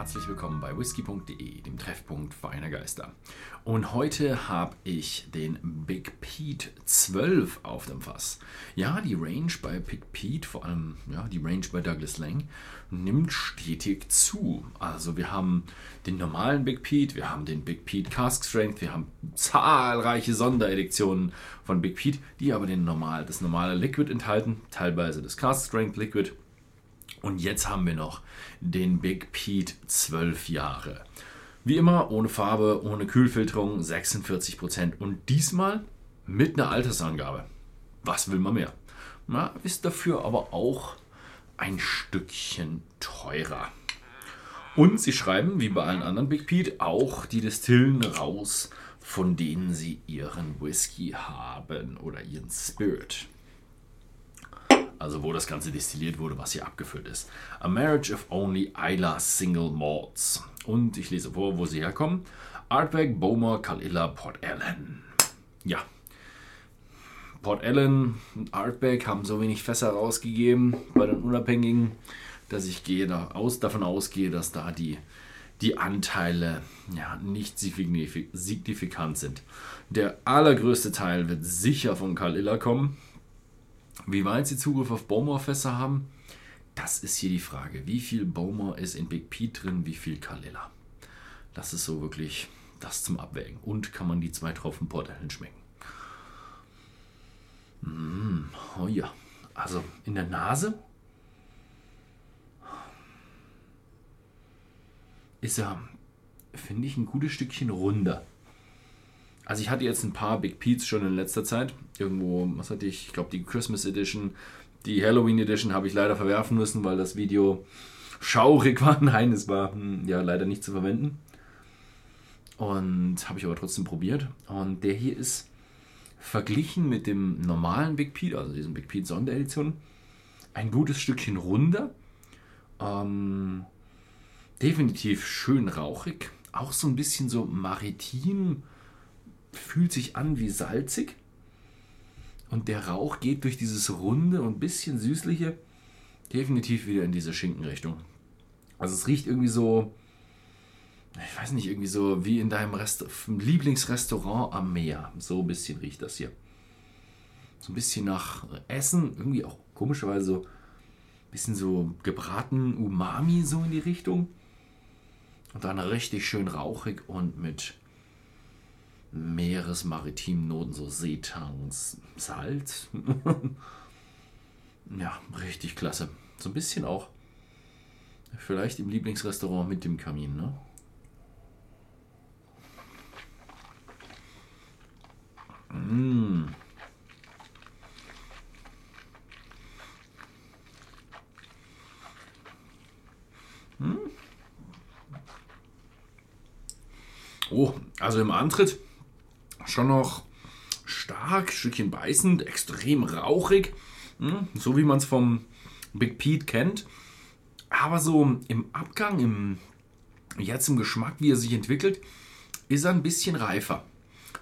herzlich willkommen bei whisky.de, dem Treffpunkt feiner Geister. Und heute habe ich den Big Pete 12 auf dem Fass. Ja, die Range bei Big Pete, vor allem ja, die Range bei Douglas Lang, nimmt stetig zu. Also wir haben den normalen Big Pete, wir haben den Big Pete Cask Strength, wir haben zahlreiche Sondereditionen von Big Pete, die aber den normal, das normale Liquid enthalten, teilweise das Cask Strength Liquid und jetzt haben wir noch den Big Pete 12 Jahre. Wie immer ohne Farbe, ohne Kühlfilterung, 46% und diesmal mit einer Altersangabe. Was will man mehr? Na, ist dafür aber auch ein Stückchen teurer. Und sie schreiben, wie bei allen anderen Big Pete, auch die Destillen raus, von denen sie ihren Whisky haben oder ihren Spirit also wo das Ganze destilliert wurde, was hier abgefüllt ist. A Marriage of Only Isla Single Malts. Und ich lese vor, wo sie herkommen. Artback, Bowmer, Kalilla, Port Ellen. Ja. Port Ellen und Artback haben so wenig Fässer rausgegeben bei den Unabhängigen, dass ich gehe da aus, davon ausgehe, dass da die, die Anteile ja, nicht signifikant sind. Der allergrößte Teil wird sicher von Kalilla kommen wie weit sie Zugriff auf Bowmore-Fässer haben, das ist hier die Frage. Wie viel Bowmore ist in Big Pete drin, wie viel Kalilla? Das ist so wirklich das zum Abwägen. Und kann man die zwei Tropfen Port Ellen schmecken? Mmh, oh ja. Also in der Nase ist er, finde ich, ein gutes Stückchen runder. Also ich hatte jetzt ein paar Big Pete's schon in letzter Zeit. Irgendwo, was hatte ich? Ich glaube die Christmas Edition, die Halloween Edition habe ich leider verwerfen müssen, weil das Video schaurig war. Nein, es war hm, ja leider nicht zu verwenden. Und habe ich aber trotzdem probiert. Und der hier ist verglichen mit dem normalen Big Pete, also diesem Big Pete Sonderedition, ein gutes Stückchen runder. Ähm, definitiv schön rauchig. Auch so ein bisschen so maritim fühlt sich an wie salzig. Und der Rauch geht durch dieses runde und bisschen süßliche definitiv wieder in diese Schinkenrichtung. Also es riecht irgendwie so, ich weiß nicht, irgendwie so wie in deinem Rest Lieblingsrestaurant am Meer. So ein bisschen riecht das hier. So ein bisschen nach Essen, irgendwie auch komischerweise so ein bisschen so gebraten Umami so in die Richtung. Und dann richtig schön rauchig und mit Meeresmaritimnoten, so Seetangs, Salz. ja, richtig klasse. So ein bisschen auch vielleicht im Lieblingsrestaurant mit dem Kamin, ne? Mmh. Oh, also im Antritt schon noch stark, Stückchen beißend, extrem rauchig, hm, so wie man es vom Big Pete kennt. Aber so im Abgang, im, jetzt im Geschmack, wie er sich entwickelt, ist er ein bisschen reifer.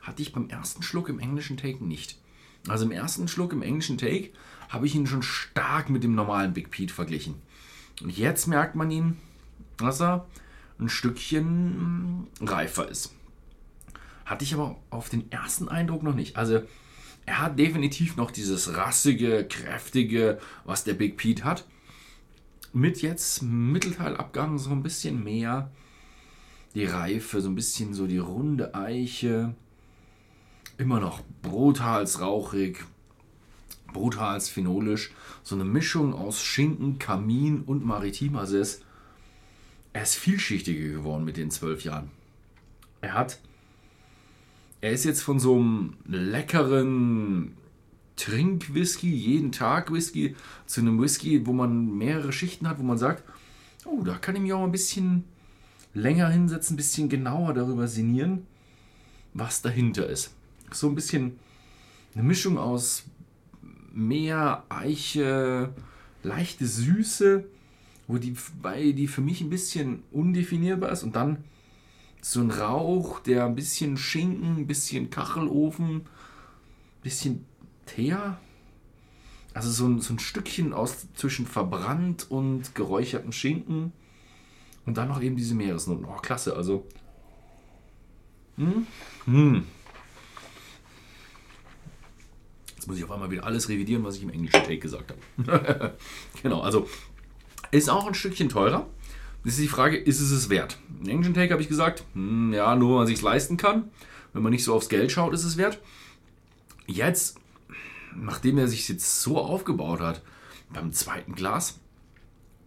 Hatte ich beim ersten Schluck im englischen Take nicht. Also im ersten Schluck im englischen Take habe ich ihn schon stark mit dem normalen Big Pete verglichen. Und jetzt merkt man ihn, dass er ein Stückchen reifer ist. Hatte ich aber auf den ersten Eindruck noch nicht. Also er hat definitiv noch dieses rassige, kräftige, was der Big Pete hat. Mit jetzt Mittelteilabgang so ein bisschen mehr die Reife, so ein bisschen so die runde Eiche. Immer noch brutals rauchig, brutals phenolisch. So eine Mischung aus Schinken, Kamin und Maritim. Also er ist, er ist vielschichtiger geworden mit den zwölf Jahren. Er hat er ist jetzt von so einem leckeren Trinkwhisky, jeden Tag Whisky, zu einem Whisky, wo man mehrere Schichten hat, wo man sagt, oh, da kann ich mich auch ein bisschen länger hinsetzen, ein bisschen genauer darüber sinnieren, was dahinter ist. So ein bisschen eine Mischung aus Meer, Eiche, leichte Süße, wo die, bei die für mich ein bisschen undefinierbar ist und dann so ein Rauch, der ein bisschen Schinken, ein bisschen Kachelofen, ein bisschen Teer. Also so ein, so ein Stückchen aus zwischen verbrannt und geräucherten Schinken Und dann noch eben diese Meeresnoten. Oh, klasse. Also. Hm, hm. Jetzt muss ich auf einmal wieder alles revidieren, was ich im englischen Take gesagt habe. genau, also ist auch ein Stückchen teurer. Das ist die Frage, ist es es wert? Im englischen Take habe ich gesagt, hm, ja, nur wenn man sich leisten kann. Wenn man nicht so aufs Geld schaut, ist es wert. Jetzt, nachdem er sich jetzt so aufgebaut hat, beim zweiten Glas,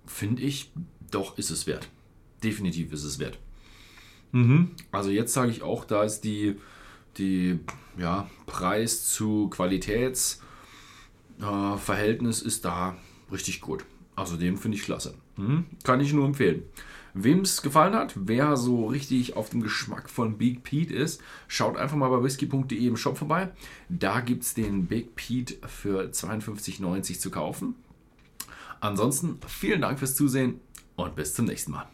finde ich, doch ist es wert. Definitiv ist es wert. Mhm. Also jetzt sage ich auch, da ist die, die ja, Preis zu Qualitätsverhältnis äh, ist da richtig gut. Also den finde ich klasse. Mhm. Kann ich nur empfehlen. Wem es gefallen hat, wer so richtig auf dem Geschmack von Big Pete ist, schaut einfach mal bei whisky.de im Shop vorbei. Da gibt es den Big Pete für 52,90 zu kaufen. Ansonsten vielen Dank fürs Zusehen und bis zum nächsten Mal.